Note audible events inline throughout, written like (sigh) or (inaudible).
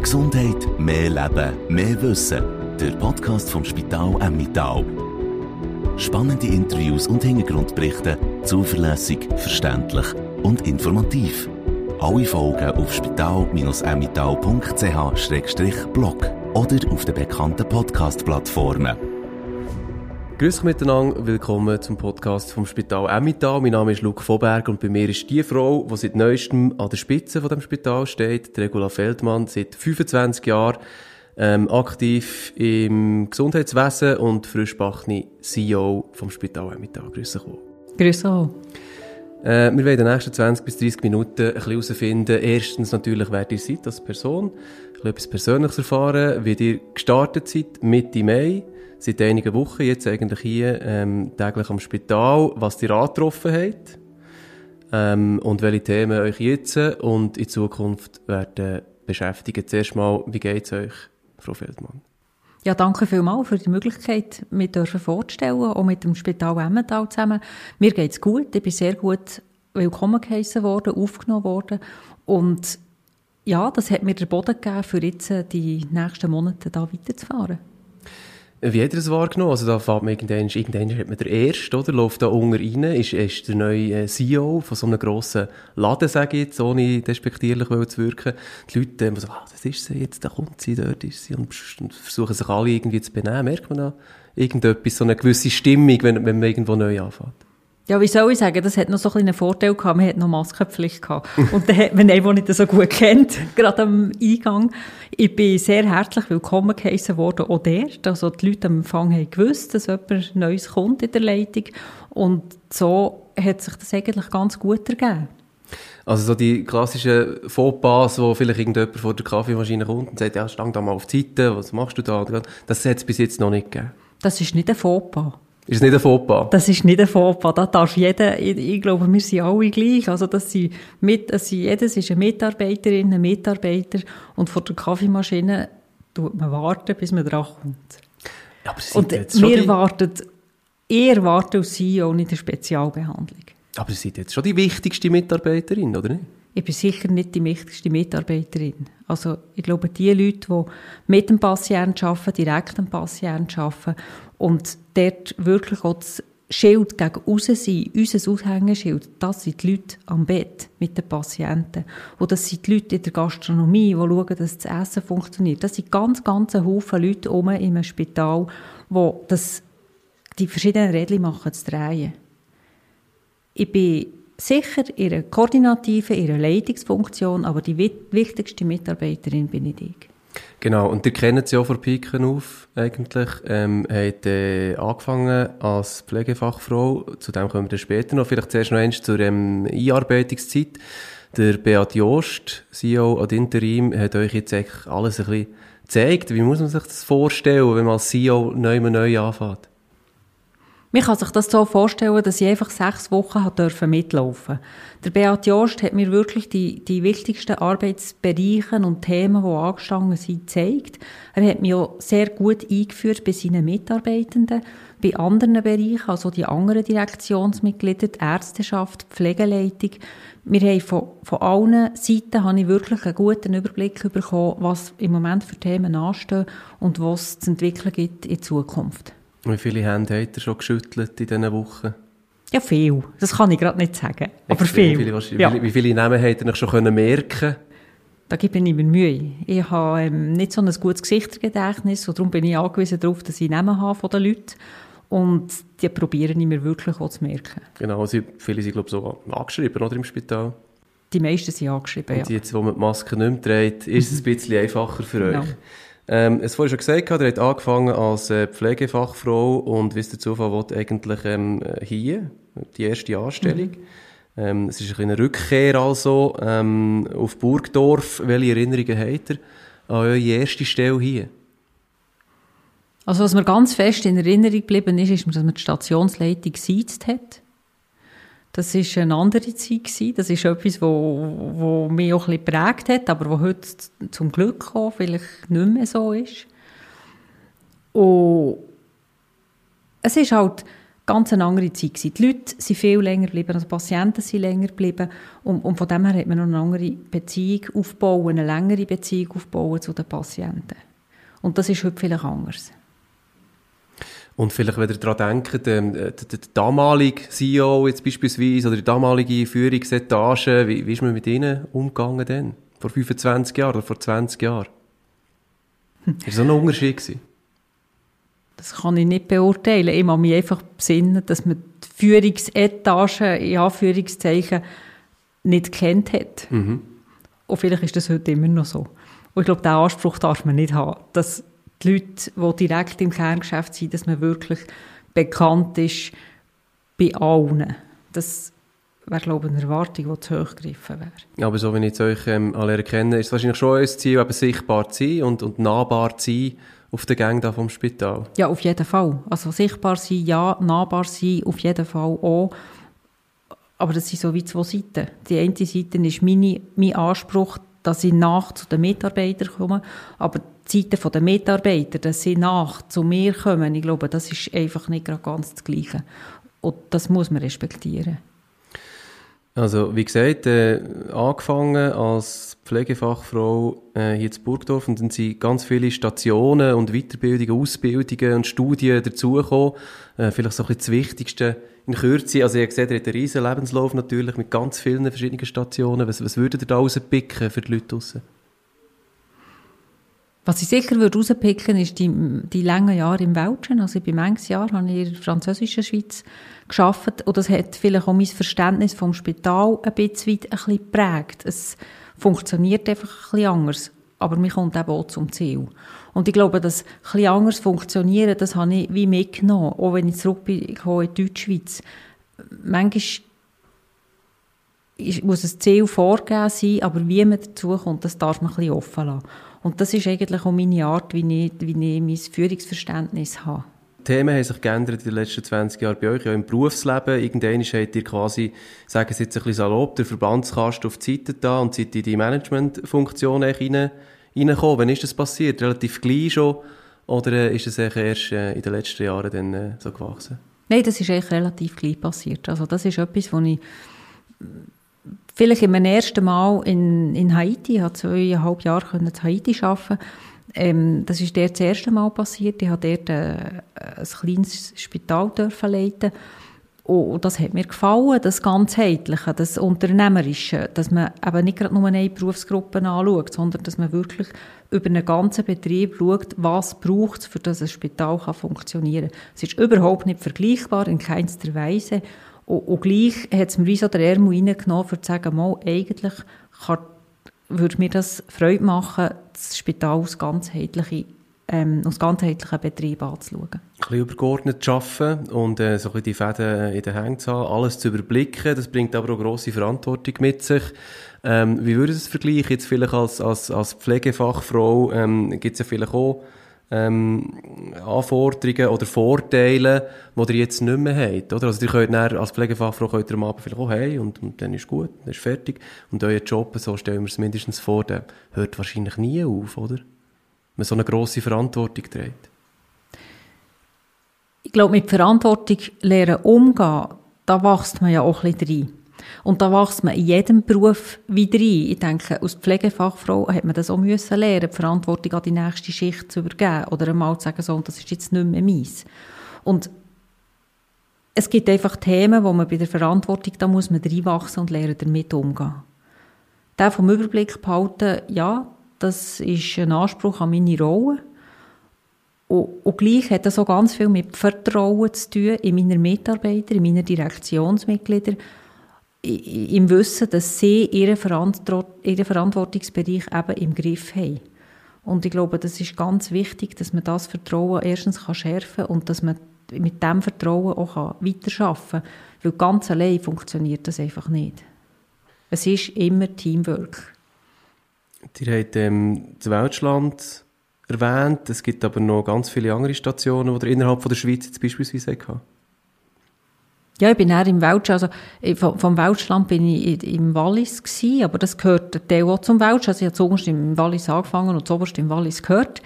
Mehr Gesundheit, mehr Leben, mehr Wissen. Der Podcast vom Spital Emmittal. Spannende Interviews und Hintergrundberichte, zuverlässig, verständlich und informativ. Alle Folgen auf spital-emmittal.ch-blog oder auf den bekannten Podcast-Plattformen. Grüß euch miteinander, willkommen zum Podcast vom Spital Emmittal. Mein Name ist Luke Voberg und bei mir ist die Frau, die seit neuestem an der Spitze von dem Spital steht, Regula Feldmann, seit 25 Jahren ähm, aktiv im Gesundheitswesen und frischbachne CEO vom Spital Emmittal. Grüß euch. Grüß euch. Äh, wir werden in den nächsten 20 bis 30 Minuten ein bisschen herausfinden, erstens natürlich, wer ihr seid als Person, ein bisschen etwas Persönliches erfahren, wie ihr gestartet seid, Mitte Mai, seit einigen Wochen jetzt eigentlich hier ähm, täglich am Spital, was ihr angetroffen habt ähm, und welche Themen euch jetzt und in Zukunft werden beschäftigen. Zuerst mal, wie geht es euch, Frau Feldmann? Ja, danke vielmals für die Möglichkeit, mich vorzustellen, auch mit dem Spital Emmental zusammen. Mir geht es gut, ich bin sehr gut willkommen geheissen worden, aufgenommen worden und ja, das hat mir den Boden gegeben, für jetzt die nächsten Monate da weiterzufahren. Wie hat er das wahrgenommen? Also da fährt man irgendwann, irgendwann hat man der Erste, oder? Läuft da unten rein, ist, ist der neue äh, CEO von so einem grossen Laden, sage ich jetzt, ohne despektierlich zu wirken. Die Leute ähm, so, ah, das ist sie jetzt, da kommt sie, dort ist sie, und, und versuchen sich alle irgendwie zu benehmen. Merkt man da irgendetwas, so eine gewisse Stimmung, wenn, wenn man irgendwo neu anfängt? Ja, wie soll ich sagen, das hat noch so einen Vorteil gehabt, man hat noch Maskenpflicht gehabt. Und dann hat man einen, den nicht so gut kennt, (laughs) gerade am Eingang. Ich bin sehr herzlich willkommen geheissen worden, auch dort. Also die Leute am Empfang haben gewusst, dass jemand Neues kommt in der Leitung. Und so hat sich das eigentlich ganz gut ergeben. Also so die klassischen Fauxpas, wo vielleicht irgendjemand vor der Kaffeemaschine kommt und sagt, ja, stang da mal auf die Seite, was machst du da? Das hat es bis jetzt noch nicht gegeben. Das ist nicht ein Fauxpas. Ist es nicht ein Fauxpas? Das ist nicht ein Fauxpas. Da darf jeder, ich, ich, glaube, wir sind alle gleich. Also, das sind mit, also jedes ist eine Mitarbeiterin, ein Mitarbeiter. Und vor der Kaffeemaschine tut man warten, bis man dran kommt. Ja, aber und jetzt wir warten, ihr wartet als CEO nicht eine Spezialbehandlung. Aber Sie sind jetzt schon die wichtigste Mitarbeiterin, oder nicht? Ich bin sicher nicht die wichtigste Mitarbeiterin. Also ich glaube, die Leute, die mit dem Patienten arbeiten, direkt am Patienten arbeiten und dort wirklich auch das Schild gegen außen sein, unser Aushängeschild, das sind die Leute am Bett mit den Patienten. Und das sind die Leute in der Gastronomie, die schauen, dass das Essen funktioniert. Das sind ganz, ganz Haufen Leute in einem Spital, die das, die verschiedenen Rädchen machen, zu drehen. Ich bin sicher ihre koordinative, ihre Leitungsfunktion, aber die wichtigste Mitarbeiterin bin ich. Genau, und ihr kennt sie ja von Piken auf, eigentlich. Ähm, hat äh, angefangen als Pflegefachfrau, zu dem kommen wir dann später noch. Vielleicht zuerst noch eins zur ähm, Einarbeitungszeit. Der Beat Jost, CEO ad Interim, hat euch jetzt eigentlich alles ein bisschen gezeigt. Wie muss man sich das vorstellen, wenn man als CEO neu, neu anfängt? Man kann sich das so vorstellen, dass ich einfach sechs Wochen mitlaufen durfte. Der Beat Jost hat mir wirklich die, die wichtigsten Arbeitsbereiche und Themen, die angestanden sind, gezeigt. Er hat mich auch sehr gut eingeführt bei seinen Mitarbeitenden, bei anderen Bereichen, also die anderen Direktionsmitglieder, die Ärzteschaft, die Pflegeleitung. Wir haben von, von allen Seiten habe ich wirklich einen guten Überblick bekommen, was im Moment für Themen anstehen und was es zu entwickeln gibt in Zukunft. Wie viele Hände hat er schon geschüttelt in diesen Wochen? Ja, viel. Das kann ich gerade nicht sagen. Aber viel. Wie viele, ja. wie viele Namen hat er schon können merken Da gebe ich mir Mühe. Ich habe ähm, nicht so ein gutes Gesichtergedächtnis und darum bin ich angewiesen darauf, dass ich Namen habe von den Leuten. Und die probieren ich mir wirklich auch zu merken. Genau, also viele sind, glaube ich, so angeschrieben, oder, im Spital? Die meisten sind angeschrieben, Und jetzt, wo man die Maske nicht mehr trägt, ist es ein bisschen einfacher für euch. Ähm, es vorhin schon gesagt, er hat angefangen als äh, Pflegefachfrau und wie es der Zufall will, eigentlich ähm, hier, die erste Anstellung. Mhm. Ähm, es ist ein eine Rückkehr also ähm, auf Burgdorf. Welche Erinnerungen hat er an eure erste Stelle hier? Also was mir ganz fest in Erinnerung geblieben ist, ist, dass man die Stationsleitung gesiezt hat. Das war eine andere Zeit. Das ist etwas, wo mich auch ein bisschen geprägt hat, aber wo heute zum Glück auch vielleicht nicht mehr so ist. Und es ist halt ganz eine andere Zeit. Die Leute sind viel länger geblieben, also die Patienten sind länger geblieben. Und, und von dem her hat man noch eine andere Beziehung aufbauen, eine längere Beziehung aufbauen zu den Patienten. Und das ist heute vielleicht anders. Und vielleicht, wenn ihr daran denkt, ähm, der, der, damalige CEO jetzt beispielsweise oder die damalige Führungsetage, wie, wie ist man mit ihnen umgegangen denn? Vor 25 Jahren oder vor 20 Jahren? Hm. Ist das ein Unterschied gewesen? Das kann ich nicht beurteilen. Ich muss mich einfach besinnen, dass man die Führungsetage, in Anführungszeichen, nicht kennt hat. Mhm. Und vielleicht ist das heute immer noch so. Und ich glaube, diesen Anspruch darf man nicht haben, dass die Leute, die direkt im Kerngeschäft sind, dass man wirklich bekannt ist bei allen. Das wäre, glaube ich, eine Erwartung, die zu hoch gegriffen wäre. Aber so, wie ich euch ähm, alle kenne, ist es wahrscheinlich schon ein Ziel, eben sichtbar zu sein und, und nahbar zu sein auf der Gang vom Spital. Ja, auf jeden Fall. Also sichtbar sein, ja, nahbar sein, auf jeden Fall auch. Aber das sind so wie zwei Seiten. Die eine Seite ist meine, mein Anspruch, dass ich nach zu den Mitarbeitern komme, aber die Seite der Mitarbeiter, dass sie nach zu mir kommen, ich glaube, das ist einfach nicht ganz das Gleiche. Und das muss man respektieren. Also, wie gesagt, äh, angefangen als Pflegefachfrau äh, hier in Burgdorf und dann sind ganz viele Stationen und Weiterbildungen, Ausbildungen und Studien dazugekommen. Äh, vielleicht so ein bisschen das Wichtigste in Kürze. Also, ihr seht, ihr habt einen riesen Lebenslauf natürlich mit ganz vielen verschiedenen Stationen. Was, was würdet ihr da rauspicken für die Leute draussen? Was ich sicher würde rauspicken ist die, die langen Jahre im Welschen. Also ich bin manches Jahr habe ich in der französischen Schweiz geschafft und das hat vielleicht auch mein Verständnis vom Spital ein bisschen, ein bisschen geprägt. Es funktioniert einfach ein bisschen anders, aber mir kommt eben auch zum Ziel. Und ich glaube, dass ein bisschen anders funktionieren, das habe ich wie mitgenommen, auch wenn ich zurück bin in die Deutschschweiz. Manchmal muss ein Ziel vorgegeben sein, aber wie man dazu kommt, das darf man ein bisschen offen lassen. Und das ist eigentlich auch meine Art, wie ich, wie ich mein Führungsverständnis habe. Die Themen haben sich geändert in den letzten 20 Jahren bei euch, ja im Berufsleben. Irgendwann habt ihr quasi, sagen Sie jetzt ein bisschen salopp, der Verbandskasten auf die Seite da und seid in die Managementfunktion rein, reingekommen. Wann ist das passiert? Relativ gleich schon? Oder äh, ist es erst äh, in den letzten Jahren dann äh, so gewachsen? Nein, das ist eigentlich relativ gleich passiert. Also das ist etwas, was ich vielleicht in meinem ersten Mal in, in Haiti, ich habe zweieinhalb Jahre in Haiti arbeiten ähm, das ist dort das erste Mal passiert. Ich durfte dort äh, ein kleines Spital dürfen leiten und das hat mir gefallen, das Ganzheitliche, das Unternehmerische, dass man eben nicht gerade nur eine Berufsgruppe anschaut, sondern dass man wirklich über einen ganzen Betrieb schaut, was braucht es, für das ein Spital kann funktionieren kann. Es ist überhaupt nicht vergleichbar, in keinster Weise. Und, und gleich hat es mir wie so der Ärmel reingenommen, um zu sagen, mal, eigentlich kann, würde mir das Freude machen, das Spital aus ganzheitlichen ähm, aus ganzheitlichen Betrieb anzuschauen. Ein bisschen übergeordnet zu arbeiten und äh, so ein bisschen die Fäden in den Händen zu haben, alles zu überblicken, das bringt aber auch grosse Verantwortung mit sich. Ähm, wie würde es vergleichen jetzt vielleicht als, als, als Pflegefachfrau? Ähm, Gibt es ja vielleicht auch ähm, Anforderungen oder Vorteile, die ihr jetzt nicht mehr habt, oder? Also ihr könnt dann, als Pflegefachfrau könnt ihr am Abend vielleicht auch hey und, und dann ist gut, dann ist fertig. Und euer Job, so stellen wir es mindestens vor, der hört wahrscheinlich nie auf, oder? Wenn man so eine grosse Verantwortung trägt. Ich glaube, mit Verantwortung lernen umgehen, da wächst man ja auch ein bisschen rein. Und da wächst man in jedem Beruf wieder rein. Ich denke, als Pflegefachfrau hat man das auch müssen lernen, die Verantwortung an die nächste Schicht zu übergeben oder einmal zu sagen, so, das ist jetzt nicht mehr meins. Und es gibt einfach Themen, wo man bei der Verantwortung, da muss man reinwachsen und lernen, damit umgehen. Der vom Überblick behalten, ja, das ist ein Anspruch an meine Rolle. Und, und gleich hat das auch ganz viel mit Vertrauen zu tun in meine Mitarbeiter, in meine Direktionsmitglieder, im Wissen, dass sie ihren, Verantwortungsbereich eben im Griff haben. Und ich glaube, das ist ganz wichtig, dass man das Vertrauen erstens kann schärfen und dass man mit diesem Vertrauen auch weiterarbeiten kann. Weil ganz allein funktioniert das einfach nicht. Es ist immer Teamwork. Ihr habt ähm, das Weltschland erwähnt. Es gibt aber noch ganz viele andere Stationen, die ihr innerhalb von der Schweiz jetzt beispielsweise hatten. Ja, ich bin eher im Welsch, also vom, vom Welschland bin ich im Wallis gewesen, aber das gehört Teil auch zum Welsch. Also ich habe zuoberst im Wallis angefangen und zuoberst im Wallis gehört.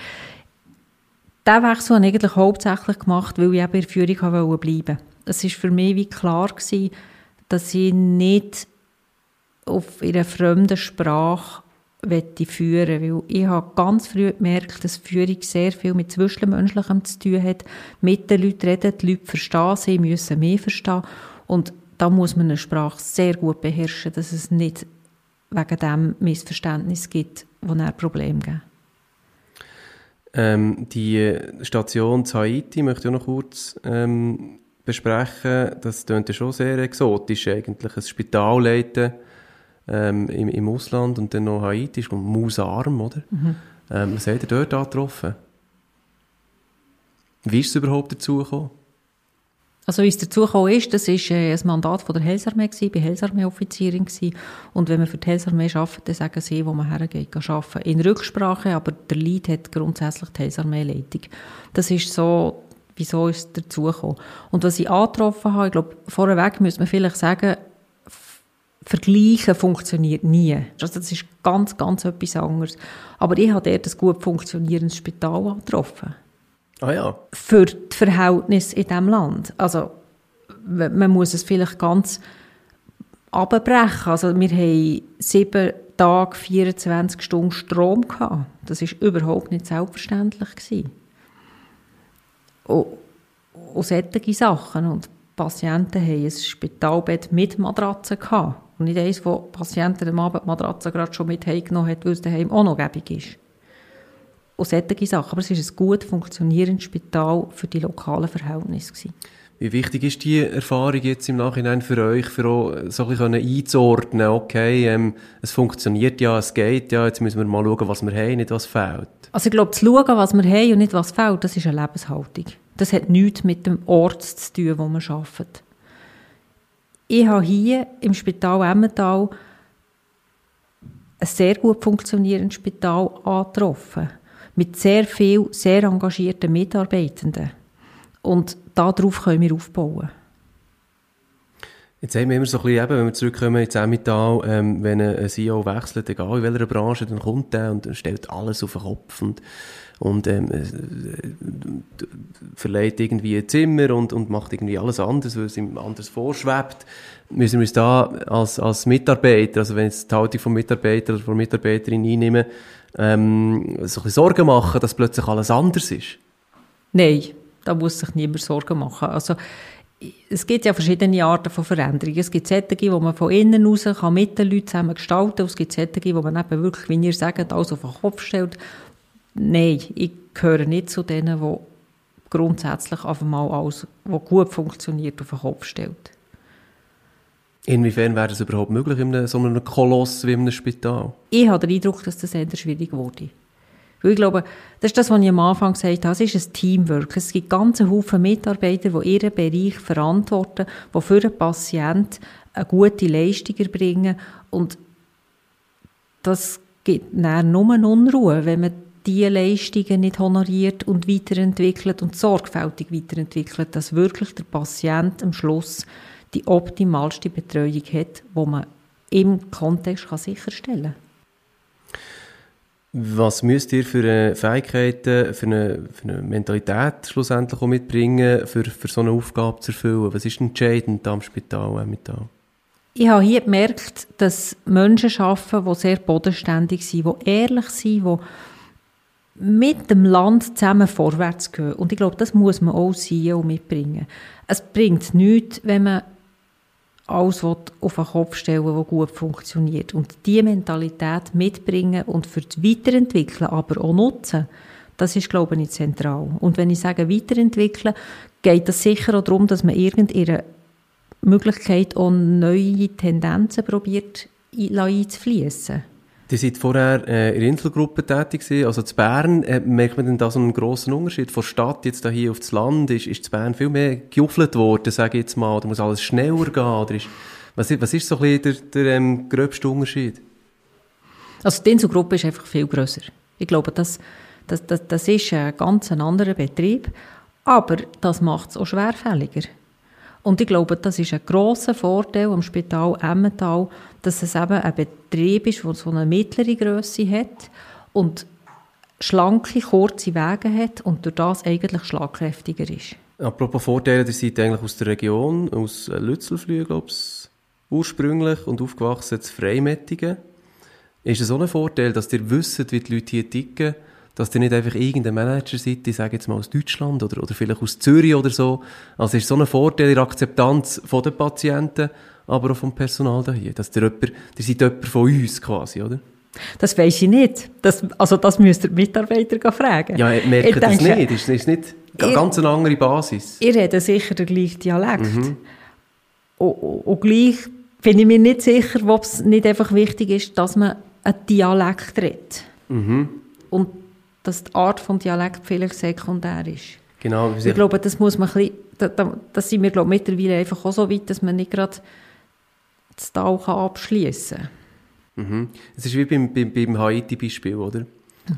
Diesen Wechsel habe ich eigentlich hauptsächlich gemacht, weil ich eben in der Führung bleiben wollte. es ist für mich wie klar gewesen, dass ich nicht auf ihrer fremden Sprache führen weil ich habe ganz früh gemerkt, dass Führung sehr viel mit Zwischenmenschlichem zu tun hat, mit den Leuten reden, die Leute verstehen, sie müssen mehr verstehen und da muss man eine Sprache sehr gut beherrschen, dass es nicht wegen dem Missverständnis gibt, wo er Probleme gibt. Ähm, die Station Haiti möchte ich noch kurz ähm, besprechen. Das klingt schon sehr exotisch eigentlich. Ein Spital leiten ähm, im, im Ausland und dann noch Haiti, ist mausarm, oder? Mhm. Ähm, was habt ihr dort angetroffen? Wie ist es überhaupt dazu gekommen? Also wie es dazu gekommen ist, das war äh, ein Mandat von der Heilsarmee, ich war Heilsarmee-Offizierin und wenn man für die Heilsarmee arbeitet, dann sagen sie, wo man hergeht, arbeiten. In Rücksprache, aber der Lead hat grundsätzlich die Heilsarmee-Leitung. Das ist so, wieso ist es dazu gekommen. Und was ich angetroffen habe, ich glaube, vorweg müsste man vielleicht sagen, Vergleichen funktioniert nie. Also das ist ganz, ganz etwas anderes. Aber ich habe dort ein gut funktionierendes Spital angetroffen. Ah ja. Für die Verhältnisse in diesem Land. Also man muss es vielleicht ganz abbrechen. Also wir haben sieben Tage, 24 Stunden Strom gehabt. Das war überhaupt nicht selbstverständlich. Gewesen. Und, und solche Sachen. Und Patienten haben ein Spitalbett mit Matratze gehabt. Und nicht eins, wo Patienten am Abend die Matratze gerade schon mit heimgenommen hat, weil es daheim auch noch gäbig ist. Und solche Sachen. Aber es war ein gut funktionierendes Spital für die lokalen Verhältnisse. Gewesen. Wie wichtig ist die Erfahrung jetzt im Nachhinein für euch, für auch so ein bisschen einzuordnen, okay, ähm, es funktioniert ja, es geht ja, jetzt müssen wir mal schauen, was wir haben, nicht was fehlt? Also ich glaube, zu schauen, was wir haben und nicht was fehlt, das ist eine Lebenshaltung. Das hat nichts mit dem Ort zu tun, wo man arbeitet. Ich habe hier im Spital Emmental ein sehr gut funktionierendes Spital angetroffen. Mit sehr vielen, sehr engagierten Mitarbeitenden. Und darauf können wir aufbauen. Jetzt haben wir immer so ein bisschen, eben, wenn wir zurückkommen ins Emmental, ähm, wenn ein CEO wechselt, egal in welcher Branche, dann kommt er und stellt alles auf den Kopf und und ähm, äh, verleiht irgendwie ein Zimmer und, und macht irgendwie alles anders, weil es ihm anders vorschwebt. Müssen wir uns da als, als Mitarbeiter, also wenn ich die Haltung vom Mitarbeiter oder von Mitarbeiterin einnehme, ähm, so ein bisschen Sorgen machen, dass plötzlich alles anders ist? Nein, da muss sich niemand Sorgen machen. Also, es gibt ja verschiedene Arten von Veränderungen. Es gibt solche, die man von innen raus kann mit den Leuten zusammen gestalten kann. Es gibt solche, die man eben wirklich, wie ihr sagt, alles auf den Kopf stellt nein, ich gehöre nicht zu denen, die grundsätzlich einfach mal alles, was gut funktioniert, auf den Kopf stellt. Inwiefern wäre das überhaupt möglich in einem, so einem Koloss wie in einem Spital? Ich habe den Eindruck, dass das sehr schwierig wurde. Weil ich glaube, das ist das, was ich am Anfang gesagt habe, es ist ein Teamwork. Es gibt ganze Haufen Mitarbeiter, die ihren Bereich verantworten, die für den Patienten eine gute Leistung erbringen. Und das gibt dann nur Unruhe, wenn man die Leistungen nicht honoriert und weiterentwickelt und sorgfältig weiterentwickelt, dass wirklich der Patient am Schluss die optimalste Betreuung hat, die man im Kontext kann sicherstellen kann. Was müsst ihr für eine Fähigkeiten, für eine, für eine Mentalität schlussendlich auch mitbringen, für, für so eine Aufgabe zu erfüllen? Was ist entscheidend am Spital da? Ich habe hier gemerkt, dass Menschen arbeiten, die sehr bodenständig sind, die ehrlich sind, die mit dem Land zusammen vorwärts gehen. Und ich glaube, das muss man auch sehen und mitbringen. Es bringt nichts, wenn man alles auf den Kopf stellen was gut funktioniert. Und diese Mentalität mitbringen und für das Weiterentwickeln aber auch nutzen, das ist, glaube ich, zentral. Und wenn ich sage weiterentwickeln, geht es sicher auch darum, dass man irgendeine Möglichkeit auch neue Tendenzen probiert einzufließen. Die sind vorher äh, in der Inselgruppe tätig gewesen. Also zu Bern äh, merkt man denn da so einen grossen Unterschied. Von Stadt jetzt da hier auf das Land ist, ist zu Bern viel mehr gejuffelt worden, sage ich jetzt mal. Da muss alles schneller gehen. Oder ist, was, ist, was ist so ein der, der ähm, gröbste Unterschied? Also die Inselgruppe ist einfach viel grösser. Ich glaube, das, das, das, das ist ein ganz anderer Betrieb. Aber das macht es auch schwerfälliger. Und ich glaube, das ist ein grosser Vorteil am Spital Emmental, dass es eben ein Betrieb ist, der so eine mittlere Größe hat und schlanke, kurze Wege hat und durch das eigentlich schlagkräftiger ist. Apropos Vorteile, ihr seid eigentlich aus der Region, aus Lützelflüh, glaube ich, ursprünglich und aufgewachsen zu Freimettigen. Ist es so ein Vorteil, dass ihr wisst, wie die Leute hier ticken, dass ihr nicht einfach irgendein Manager seid, ich sage jetzt mal aus Deutschland oder, oder vielleicht aus Zürich oder so. Also ist so ein Vorteil in der Akzeptanz von den Patienten, aber auch vom Personal hier, dass ihr, jemand, ihr seid jemand von uns quasi, oder? Das weiß ich nicht. Das, also das müsst ihr die Mitarbeiter fragen. Ja, merkt ich das denke, nicht? Ist, ist nicht eine ganz eine andere Basis? Ihr redet sicher den gleichen Dialekt. Mhm. Und, und, gleich bin ich mir nicht sicher, ob es nicht einfach wichtig ist, dass man einen Dialekt redet. Mhm. Und dass die Art des Dialekt vielleicht sekundär ist. Genau. Ich glaube, das muss man ein bisschen, da, da, das sind wir glaube mittlerweile einfach auch so weit, dass man nicht gerade das Tal abschließen kann. Mhm. Es ist wie beim, beim, beim Haiti-Beispiel, oder?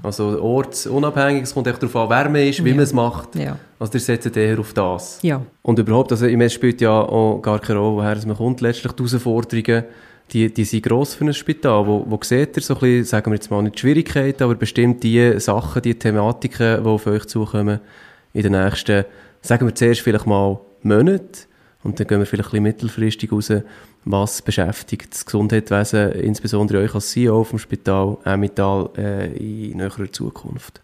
Also ortsunabhängig, es kommt echt darauf an, wer man ist, wie ja. man es macht. Ja. Also der setzt eher auf das. Ja. Und überhaupt, also im spielt ja auch gar keine Rolle, woher man kommt. Letztlich die Herausforderungen, die, die sind gross für ein Spital. Wo, wo seht ihr so ein bisschen, sagen wir jetzt mal nicht Schwierigkeiten, aber bestimmt die Sachen, die Thematiken, die auf euch zukommen in den nächsten, sagen wir zuerst vielleicht mal Monaten und dann gehen wir vielleicht ein bisschen mittelfristig raus, was beschäftigt das Gesundheitswesen, insbesondere euch als CEO vom Spital Emmental äh, in näherer Zukunft?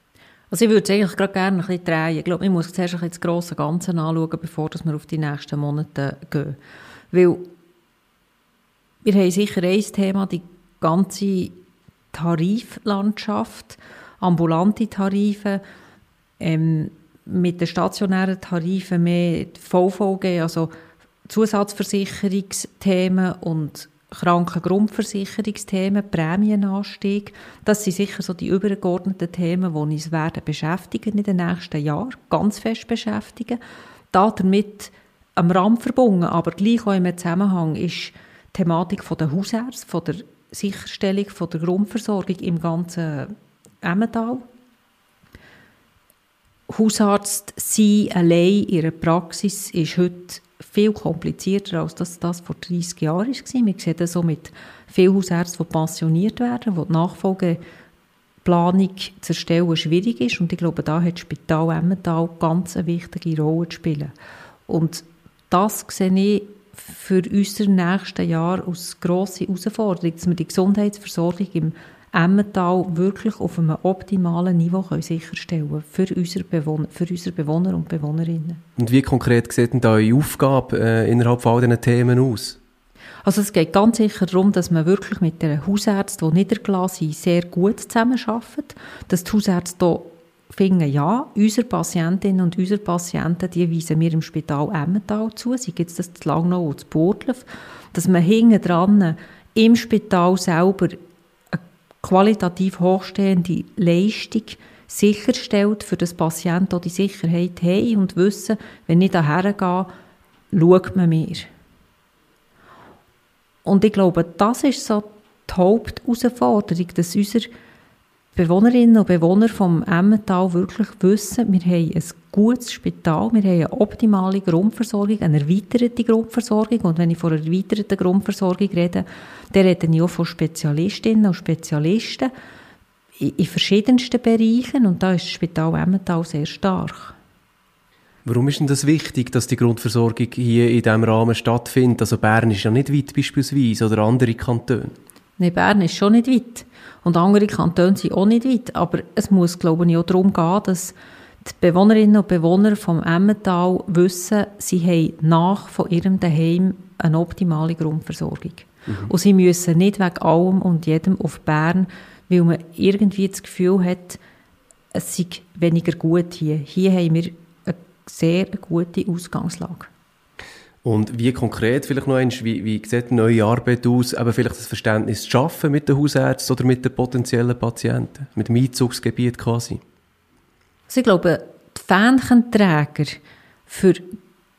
Also ich würde es eigentlich gerade gerne ein bisschen drehen. Ich glaube, ich muss zuerst ein bisschen das grosse Ganze anschauen, bevor wir auf die nächsten Monate gehen. Weil wir haben sicher ein Thema, die ganze Tariflandschaft, ambulante Tarife, ähm, mit den stationären Tarifen mehr VVG, also Zusatzversicherungsthemen und Krankengrundversicherungsthemen, Prämienanstieg, das sind sicher so die übergeordneten Themen, die uns werden beschäftigen in den nächsten Jahren, ganz fest beschäftigen. Da damit am Rahmen verbunden, aber gleich auch im Zusammenhang ist Thematik der Hausärzte, von der Sicherstellung von der Grundversorgung im ganzen Emmental. Hausarzt sein allein in ihrer Praxis ist heute viel komplizierter, als das, das vor 30 Jahren war. Wir sehen das so mit vielen Hausärzten, die pensioniert werden, wo die Nachfolgeplanung zu erstellen schwierig ist. Und ich glaube, da hat das Spital Emmental ganz eine wichtige Rolle zu spielen. Und das sehe ich für unser nächstes Jahr als grosse Herausforderung, dass wir die Gesundheitsversorgung im Emmental wirklich auf einem optimalen Niveau können sicherstellen für unsere, Bewohner, für unsere Bewohner und Bewohnerinnen. Und wie konkret sieht denn da eure Aufgabe äh, innerhalb von all diesen Themen aus? Also es geht ganz sicher darum, dass man wirklich mit den Hausärzten, die niedergelassen sind, sehr gut zusammenarbeitet, dass die Hausärzte hier finden, ja, unsere Patientinnen und unsere Patienten, die weisen wir im Spital Emmental zu, sie gibt es das zu Langnau und zu Burgdorf, dass man hinten dran im Spital selber qualitativ hochstehende Leistung sicherstellt, für das Patienten die Sicherheit haben und wissen, wenn ich daher gehe, schaut man mir. Und ich glaube, das ist so die Hauptausforderung, dass unsere Bewohnerinnen und Bewohner vom Emmental wirklich wissen, wir haben ein gutes Spital, wir haben eine optimale Grundversorgung, eine erweiterte Grundversorgung. Und wenn ich von einer erweiterten Grundversorgung rede, dann rede ich auch von Spezialistinnen und Spezialisten in verschiedensten Bereichen. Und da ist das Spital Emmental sehr stark. Warum ist denn das wichtig, dass die Grundversorgung hier in diesem Rahmen stattfindet? Also Bern ist ja nicht weit beispielsweise oder andere Kantone. Nein, Bern ist schon nicht weit. Und andere Kantone sind auch nicht weit. Aber es muss, glaube ich, auch darum gehen, dass die Bewohnerinnen und Bewohner vom Emmental wissen, sie haben nach von ihrem Daheim eine optimale Grundversorgung. Mhm. Und sie müssen nicht wegen allem und jedem auf Bern, weil man irgendwie das Gefühl hat, es sei weniger gut hier. Hier haben wir eine sehr gute Ausgangslage. Und wie konkret vielleicht noch eins, wie, wie sieht eine neue Arbeit aus, aber vielleicht das Verständnis zu schaffen mit den Hausärzten oder mit den potenziellen Patienten, mit dem Einzugsgebiet quasi? Also ich glaube, die Fähnchenträger für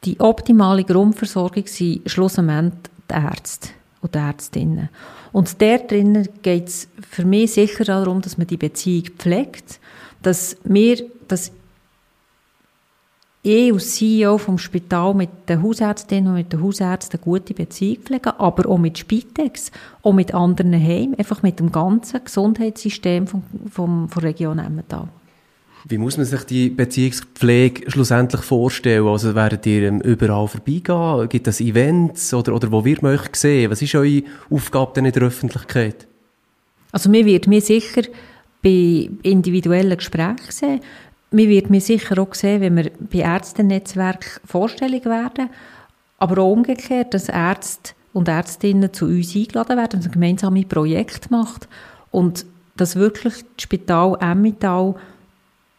die optimale Grundversorgung sind schlussendlich die Ärzte und die Ärztinnen. Und der drinnen geht es für mich sicher darum, dass man die Beziehung pflegt, dass wir, dass ich als CEO vom Spital mit den Hausärztinnen und mit den Hausärzten eine gute Beziehung pflegen, aber auch mit Spitex, auch mit anderen Heimen, einfach mit dem ganzen Gesundheitssystem vom, vom, von Region Emmental. Wie muss man sich die Beziehungspflege schlussendlich vorstellen? Also werdet ihr ähm, überall vorbeigehen? Gibt es Events? Oder, oder wo wird man euch sehen? Was ist eure Aufgabe denn in der Öffentlichkeit? Also mir wird mir sicher bei individuellen Gesprächen sehen. Mir wird mir sicher auch sehen, wenn wir bei Ärztennetzwerk vorstellig werden. Aber auch umgekehrt, dass Ärzte und Ärztinnen zu uns eingeladen werden und ein gemeinsames Projekt macht. Und dass wirklich das Spital Emmental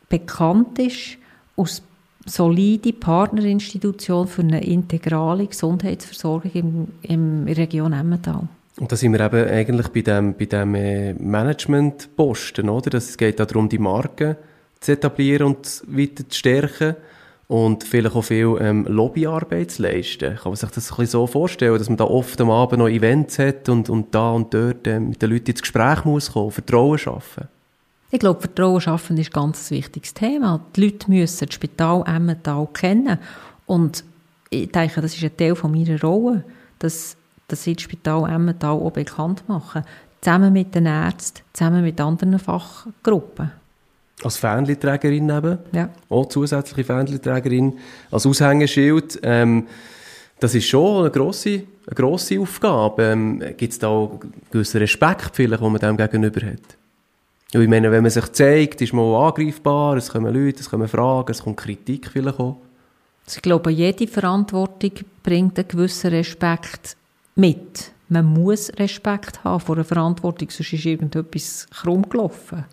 bekannt ist als solide Partnerinstitution für eine integrale Gesundheitsversorgung im, im Region Emmental. Und da sind wir eben eigentlich bei dem, bei dem äh, Managementposten, oder? Dass es geht darum, die Marke zu etablieren und weiter zu stärken und vielleicht auch viel ähm, Lobbyarbeit zu leisten. Kann man sich das ein bisschen so vorstellen, dass man da oft am Abend noch Events hat und, und da und dort äh, mit den Leuten ins Gespräch muss kommen, Vertrauen schaffen? Ich glaube, Vertrauen schaffen ist ein ganz wichtiges Thema. Die Leute müssen das Spital Emmental kennen. Und ich denke, das ist ein Teil von meiner Rolle, dass, dass ich das Spital Emmental auch bekannt mache. Zusammen mit den Ärzten, zusammen mit anderen Fachgruppen. Als Fähnchenträgerin eben. Ja. Auch zusätzliche Fähnchenträgerin. Als Aushängeschild. Ähm, das ist schon eine grosse, eine grosse Aufgabe. Ähm, Gibt es da auch gewissen Respekt, vielleicht, den man dem gegenüber hat? Und ich meine, wenn man sich zeigt, ist man auch angreifbar, es kommen Leute, es kommen Fragen, es kommt Kritik vielleicht auch. Also ich glaube, jede Verantwortung bringt einen gewissen Respekt mit. Man muss Respekt haben vor einer Verantwortung, sonst ist irgendetwas krumm gelaufen.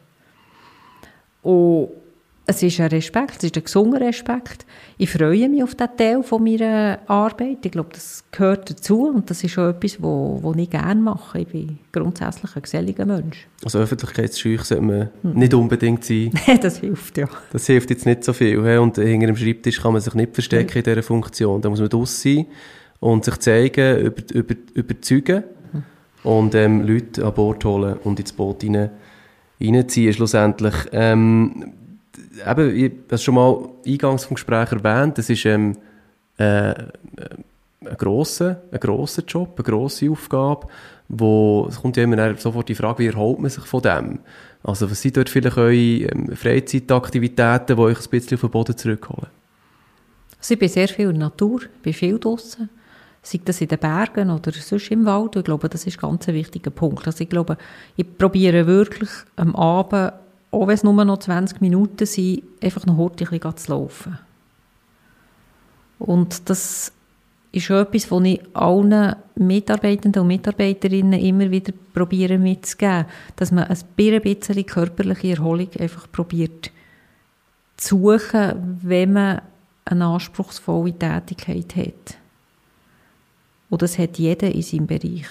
Und es ist ein Respekt, es ist ein gesunder Respekt. Ich freue mich auf diesen Teil von meiner Arbeit. Ich glaube, das gehört dazu und das ist auch etwas, was ich gerne mache. Ich bin grundsätzlich ein geselliger Mensch. Also öffentlichkeitsscheu sollte man hm. nicht unbedingt sein. (laughs) das hilft, ja. Das hilft jetzt nicht so viel. Und hinter dem Schreibtisch kann man sich nicht verstecken in dieser Funktion. Da muss man draus sein und sich zeigen, über, über, überzeugen hm. und ähm, Leute an Bord holen und ins Boot rein, reinziehen schlussendlich. Ähm, eben, ich habe es schon mal eingangs vom Gespräch erwähnt, das ist ähm, äh, ein grosser, ein grosser Job, eine grosse Aufgabe, wo, es kommt ja immer sofort die Frage, wie erholt man sich von dem? Also was sind dort vielleicht eure ähm, Freizeitaktivitäten, die euch ein bisschen auf den Boden zurückholen? Also ich bin sehr viel in der Natur, bin viel draußen, sei das in den Bergen oder sonst im Wald. Ich glaube, das ist ganz ein wichtiger Punkt. Also ich glaube, ich probiere wirklich am Abend auch wenn es nur noch 20 Minuten sind, einfach noch heute ein bisschen zu laufen. Und das ist etwas, was ich allen Mitarbeitenden und Mitarbeiterinnen immer wieder probiere mitzugeben, dass man ein bisschen körperliche Erholung einfach probiert zu suchen, wenn man eine anspruchsvolle Tätigkeit hat. Und das hat jeder in seinem Bereich.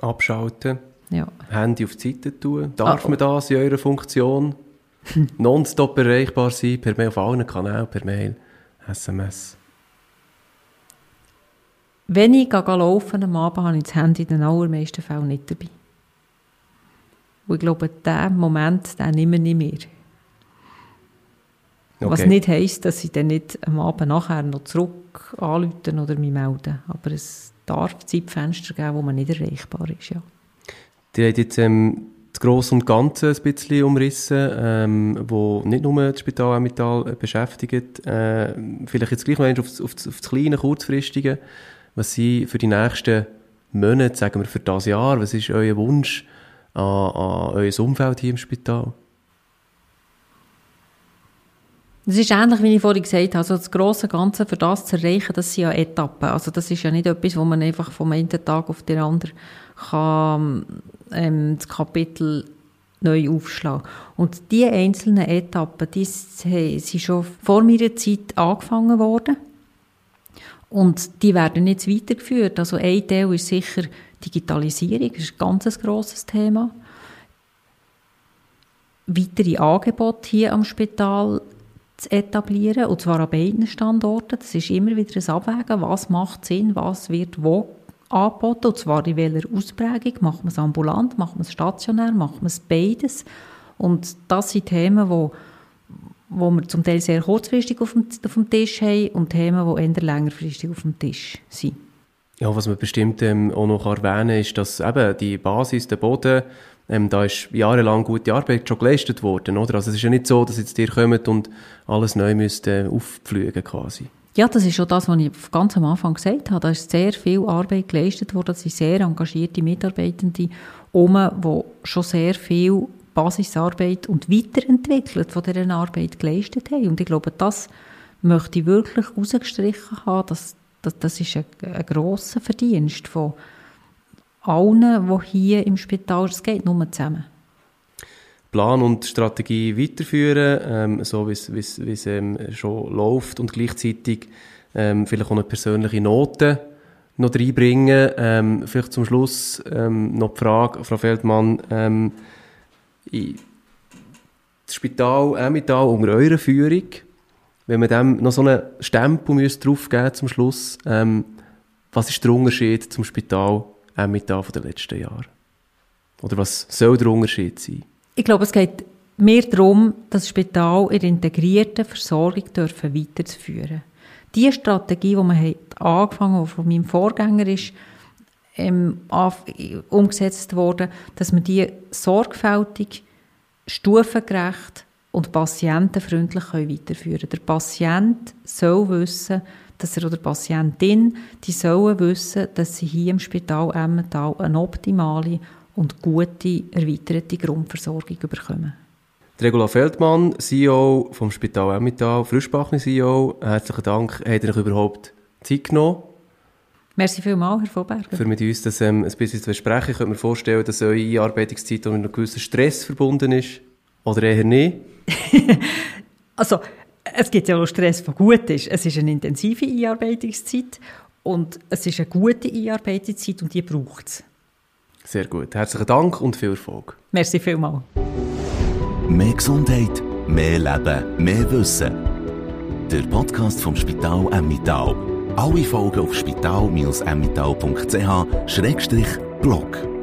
Abschalten. Ja. Handy auf die Seite tun. Darf ah, man das in eurer Funktion? (laughs) Nonstop erreichbar sein, per Mail auf allen Kanälen, per Mail, SMS. Wenn ich laufen am Abend, habe ich das Handy in den allermeisten Fällen nicht dabei. Und ich glaube, diesen Moment, den nehmen wir nicht mehr. Okay. Was nicht heisst, dass ich dann nicht am Abend nachher noch zurück anrufen oder mich melden. Aber es darf Zeitfenster geben, wo man nicht erreichbar ist, ja. Die hat jetzt ähm, das Grosse und Ganze ein bisschen umrissen, ähm, wo nicht nur das Spital Emmental beschäftigt. Äh, vielleicht jetzt gleich noch auf, auf, auf das kleine, kurzfristige. Was sind für die nächsten Monate, sagen wir für das Jahr, was ist euer Wunsch an, an euer Umfeld hier im Spital? Es ist ähnlich, wie ich vorhin gesagt habe. Also das grosse Ganze für das zu erreichen, das sind ja Etappen. Also das ist ja nicht etwas, wo man einfach vom einen Tag auf den anderen kann, ähm, das Kapitel neu aufschlagen. Und diese einzelnen Etappen, die sind schon vor meiner Zeit angefangen worden. Und die werden jetzt weitergeführt. Also ein Teil ist sicher Digitalisierung, das ist ein ganz grosses Thema. Weitere Angebote hier am Spital zu etablieren, und zwar an beiden Standorten. Das ist immer wieder ein Abwägen, was macht Sinn, was wird wo angeboten, und zwar in welcher Ausprägung. Macht man es ambulant, macht man es stationär, macht man es beides. Und das sind Themen, wo, wo wir zum Teil sehr kurzfristig auf dem, auf dem Tisch haben und Themen, die eher längerfristig auf dem Tisch sind. Ja, was man bestimmt ähm, auch noch erwähnen kann, ist, dass eben die Basis, der Boden, ähm, da ist jahrelang gute Arbeit schon geleistet worden, oder? Also es ist ja nicht so, dass jetzt ihr kommt und alles neu müsst äh, auffliegen quasi. Ja, das ist schon das, was ich ganz am Anfang gesagt habe. Da ist sehr viel Arbeit geleistet worden. Das sind sehr engagierte Mitarbeitende um, die schon sehr viel Basisarbeit und weiterentwickelt von dieser Arbeit geleistet haben. Und ich glaube, das möchte ich wirklich rausgestrichen haben. Das, das, das ist ein, ein grosser Verdienst von allen, die hier im Spital, es geht nur zusammen. Plan und Strategie weiterführen, ähm, so wie es ähm, schon läuft und gleichzeitig ähm, vielleicht auch eine persönliche Note noch reinbringen. Ähm, vielleicht zum Schluss ähm, noch die Frage, Frau Feldmann, ähm, das Spital Emmental unter eurer Führung, wenn man dem noch so einen Stempel draufgeben zum Schluss, ähm, was ist der Unterschied zum Spital Emmental von den letzten Jahren? Oder was soll der Unterschied sein? Ich glaube, es geht mehr darum, das Spital in der integrierten Versorgung dürfen weiterzuführen. Die Strategie, die man hat angefangen hat, die von meinem Vorgänger ist, ähm, umgesetzt worden, dass man die sorgfältig, stufengerecht und patientenfreundlich weiterführen können. Der Patient soll wissen, dass er oder die Patientin, die sollen wissen, dass sie hier im Spital Emmental eine optimale und gute, erweiterte Grundversorgung bekommen. Regula Feldmann, CEO vom Spital Emmental, Frischbachner CEO, herzlichen Dank, hat er überhaupt Zeit genommen? Merci vielmals, Herr Vorberger. Für mit uns das ähm, ein bisschen zu besprechen. Ich könnte mir vorstellen, dass eure Einarbeitungszeit mit einem gewissen Stress verbunden ist. Oder eher nicht? (laughs) also, es gibt ja auch Stress, der gut ist. Es ist eine intensive Einarbeitungszeit und es ist eine gute Einarbeitungszeit und die braucht es. Sehr gut. Herzlichen Dank und viel Erfolg. Merci vielmals. Mehr Gesundheit, mehr Leben, mehr Wissen. Der Podcast vom Spital Emmittal. Alle Folgen auf spital-emmittal.ch-blog.